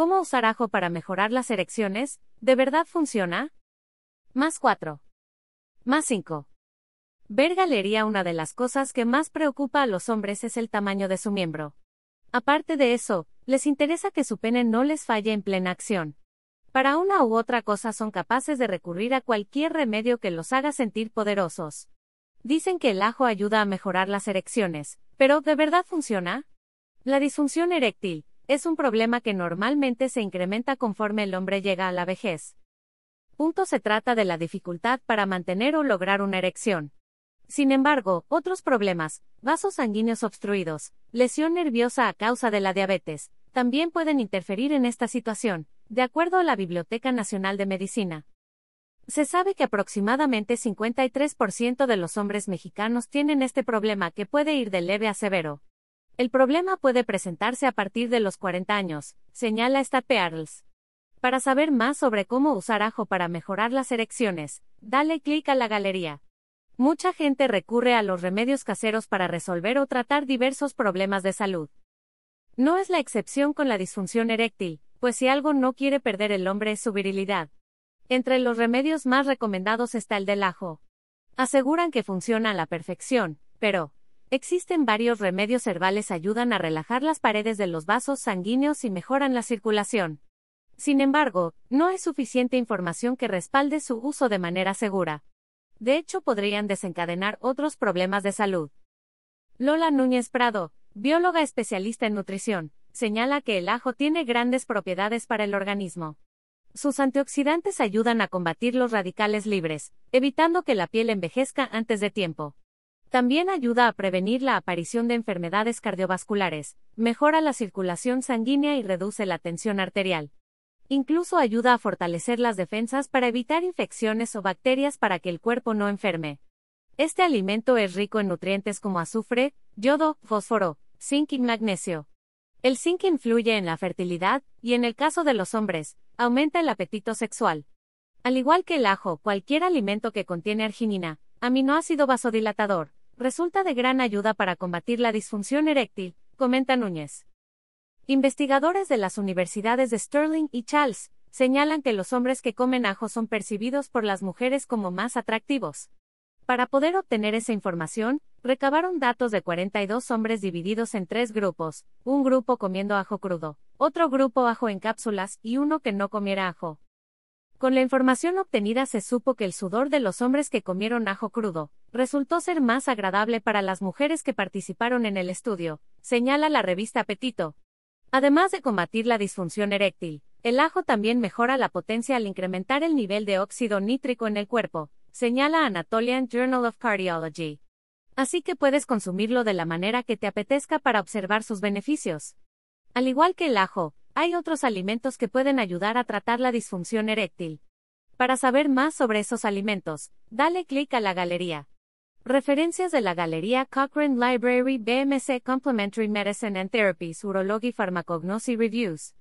¿Cómo usar ajo para mejorar las erecciones? ¿De verdad funciona? Más 4. Más 5. Ver galería Una de las cosas que más preocupa a los hombres es el tamaño de su miembro. Aparte de eso, les interesa que su pene no les falle en plena acción. Para una u otra cosa son capaces de recurrir a cualquier remedio que los haga sentir poderosos. Dicen que el ajo ayuda a mejorar las erecciones, pero ¿de verdad funciona? La disfunción eréctil es un problema que normalmente se incrementa conforme el hombre llega a la vejez. Punto se trata de la dificultad para mantener o lograr una erección. Sin embargo, otros problemas, vasos sanguíneos obstruidos, lesión nerviosa a causa de la diabetes, también pueden interferir en esta situación, de acuerdo a la Biblioteca Nacional de Medicina. Se sabe que aproximadamente 53% de los hombres mexicanos tienen este problema que puede ir de leve a severo. El problema puede presentarse a partir de los 40 años, señala Stat Pearls. Para saber más sobre cómo usar ajo para mejorar las erecciones, dale clic a la galería. Mucha gente recurre a los remedios caseros para resolver o tratar diversos problemas de salud. No es la excepción con la disfunción eréctil, pues si algo no quiere perder el hombre es su virilidad. Entre los remedios más recomendados está el del ajo. Aseguran que funciona a la perfección, pero existen varios remedios herbales ayudan a relajar las paredes de los vasos sanguíneos y mejoran la circulación. Sin embargo, no hay suficiente información que respalde su uso de manera segura. De hecho, podrían desencadenar otros problemas de salud. Lola Núñez Prado, bióloga especialista en nutrición, señala que el ajo tiene grandes propiedades para el organismo. Sus antioxidantes ayudan a combatir los radicales libres, evitando que la piel envejezca antes de tiempo. También ayuda a prevenir la aparición de enfermedades cardiovasculares, mejora la circulación sanguínea y reduce la tensión arterial. Incluso ayuda a fortalecer las defensas para evitar infecciones o bacterias para que el cuerpo no enferme. Este alimento es rico en nutrientes como azufre, yodo, fósforo, zinc y magnesio. El zinc influye en la fertilidad, y en el caso de los hombres, aumenta el apetito sexual. Al igual que el ajo, cualquier alimento que contiene arginina, aminoácido vasodilatador, resulta de gran ayuda para combatir la disfunción eréctil, comenta Núñez. Investigadores de las universidades de Sterling y Charles señalan que los hombres que comen ajo son percibidos por las mujeres como más atractivos. Para poder obtener esa información, recabaron datos de 42 hombres divididos en tres grupos, un grupo comiendo ajo crudo, otro grupo ajo en cápsulas y uno que no comiera ajo. Con la información obtenida se supo que el sudor de los hombres que comieron ajo crudo resultó ser más agradable para las mujeres que participaron en el estudio, señala la revista Apetito, Además de combatir la disfunción eréctil, el ajo también mejora la potencia al incrementar el nivel de óxido nítrico en el cuerpo, señala Anatolian Journal of Cardiology. Así que puedes consumirlo de la manera que te apetezca para observar sus beneficios. Al igual que el ajo, hay otros alimentos que pueden ayudar a tratar la disfunción eréctil. Para saber más sobre esos alimentos, dale clic a la galería. Referencias de la Galería Cochrane Library BMC Complementary Medicine and Therapies Urology Pharmacognosy Reviews